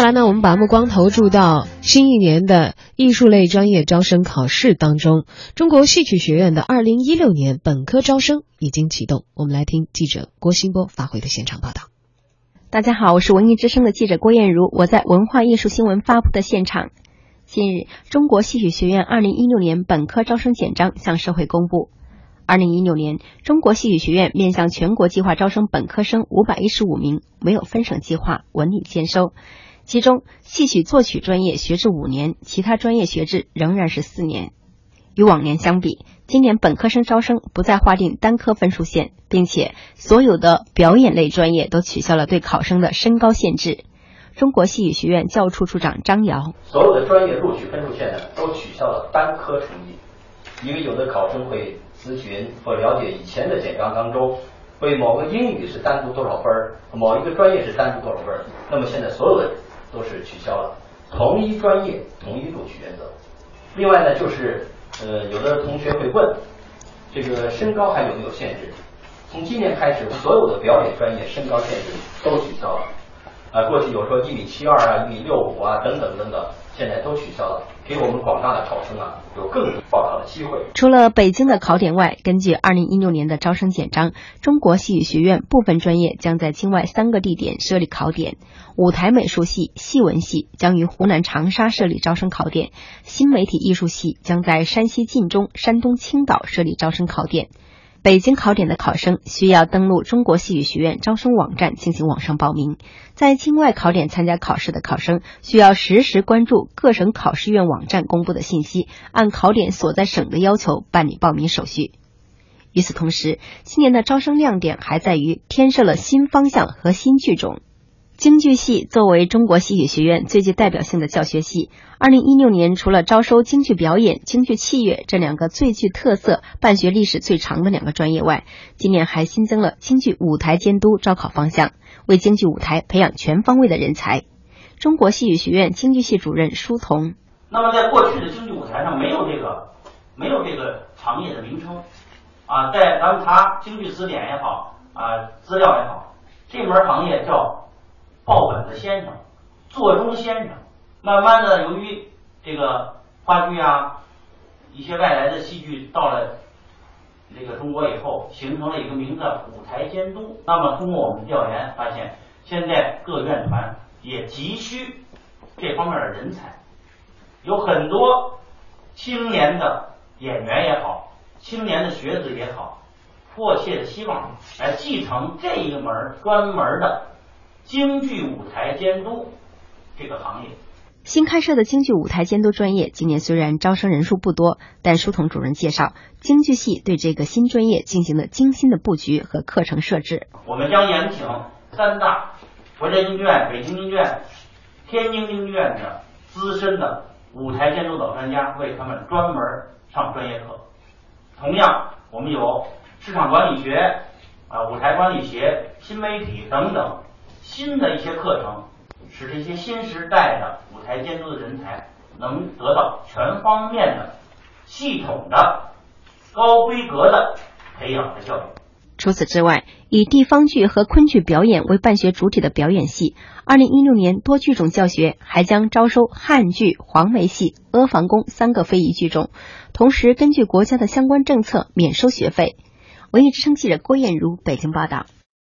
下来呢，我们把目光投注到新一年的艺术类专业招生考试当中。中国戏曲学院的二零一六年本科招生已经启动，我们来听记者郭新波发回的现场报道。大家好，我是文艺之声的记者郭艳茹，我在文化艺术新闻发布的现场。近日，中国戏曲学院二零一六年本科招生简章向社会公布。二零一六年，中国戏曲学院面向全国计划招生本科生五百一十五名，没有分省计划，文理兼收。其中，戏曲作曲专业学制五年，其他专业学制仍然是四年。与往年相比，今年本科生招生不再划定单科分数线，并且所有的表演类专业都取消了对考生的身高限制。中国戏曲学院教务处处长张瑶：所有的专业录取分数线呢，都取消了单科成绩，因为有的考生会。咨询或了解以前的简章当中，为某个英语是单独多少分，某一个专业是单独多少分，那么现在所有的都是取消了，同一专业同一录取原则。另外呢，就是呃，有的同学会问，这个身高还有没有限制？从今年开始，所有的表演专业身高限制都取消了。啊，过去有说一米七二啊，一米六五啊，等等等等。现在都取消了，给我们广大的考生啊有更多报考的机会。除了北京的考点外，根据二零一六年的招生简章，中国戏曲学院部分专业将在境外三个地点设立考点：舞台美术系、戏文系将于湖南长沙设立招生考点；新媒体艺术系将在山西晋中、山东青岛设立招生考点。北京考点的考生需要登录中国戏剧学院招生网站进行网上报名，在境外考点参加考试的考生需要实时关注各省考试院网站公布的信息，按考点所在省的要求办理报名手续。与此同时，今年的招生亮点还在于添设了新方向和新剧种。京剧系作为中国戏曲学院最具代表性的教学系，二零一六年除了招收京剧表演、京剧器乐这两个最具特色、办学历史最长的两个专业外，今年还新增了京剧舞台监督招考方向，为京剧舞台培养全方位的人才。中国戏曲学院京剧系主任舒彤：那么在过去的京剧舞台上没有这个没有这个行业的名称啊，在咱们查京剧词典也好啊资料也好，这门行业叫。报本的先生，座中先生，慢慢的，由于这个话剧啊，一些外来的戏剧到了这个中国以后，形成了一个名字舞台监督。那么，通过我们调研发现，现在各院团也急需这方面的人才，有很多青年的演员也好，青年的学子也好，迫切的希望来继承这一门专门的。京剧舞台监督这个行业，新开设的京剧舞台监督专业，今年虽然招生人数不多，但书童主任介绍，京剧系对这个新专业进行了精心的布局和课程设置。我们将延请三大国家京剧院、北京京剧院、天津京剧院的资深的舞台监督导专家，为他们专门上专业课。同样，我们有市场管理学、啊舞台管理学、新媒体等等。新的一些课程，使这些新时代的舞台监督的人才能得到全方面的、系统的、高规格的培养和教育。除此之外，以地方剧和昆剧表演为办学主体的表演系，二零一六年多剧种教学还将招收汉剧、黄梅戏、阿房宫三个非遗剧种，同时根据国家的相关政策免收学费。文艺之声记者郭艳茹北京报道。